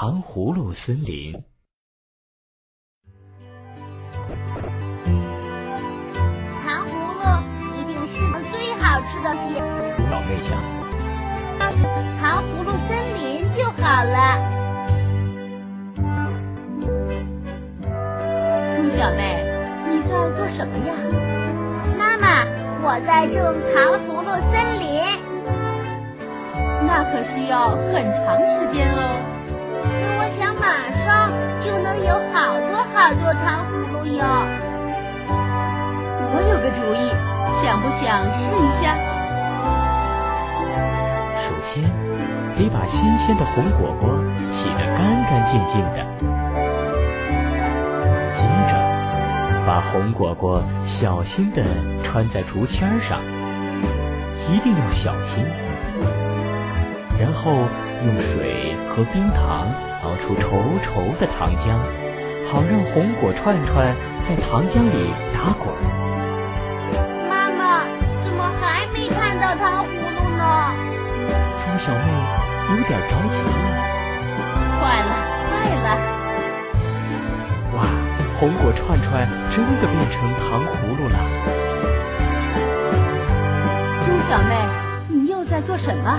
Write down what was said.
糖葫芦森林。糖葫芦一定是最好吃的西。老妹想，糖葫芦森林就好了。猪小妹，你在做什么呀？妈妈，我在种糖葫芦森林。那可需要很长时间哦。糖葫芦哟。我有个主意，想不想试一下？首先得把新鲜的红果果洗得干干净净的，接着把红果果小心地穿在竹签上，一定要小心。然后用水和冰糖熬出稠稠的糖浆，好让红果串串在糖浆里打滚。妈妈，怎么还没看到糖葫芦呢？猪小妹有点着急了。快了，快了！哇，红果串串真的变成糖葫芦了。猪小妹，你又在做什么？